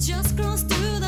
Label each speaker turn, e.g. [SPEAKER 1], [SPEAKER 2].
[SPEAKER 1] just close through.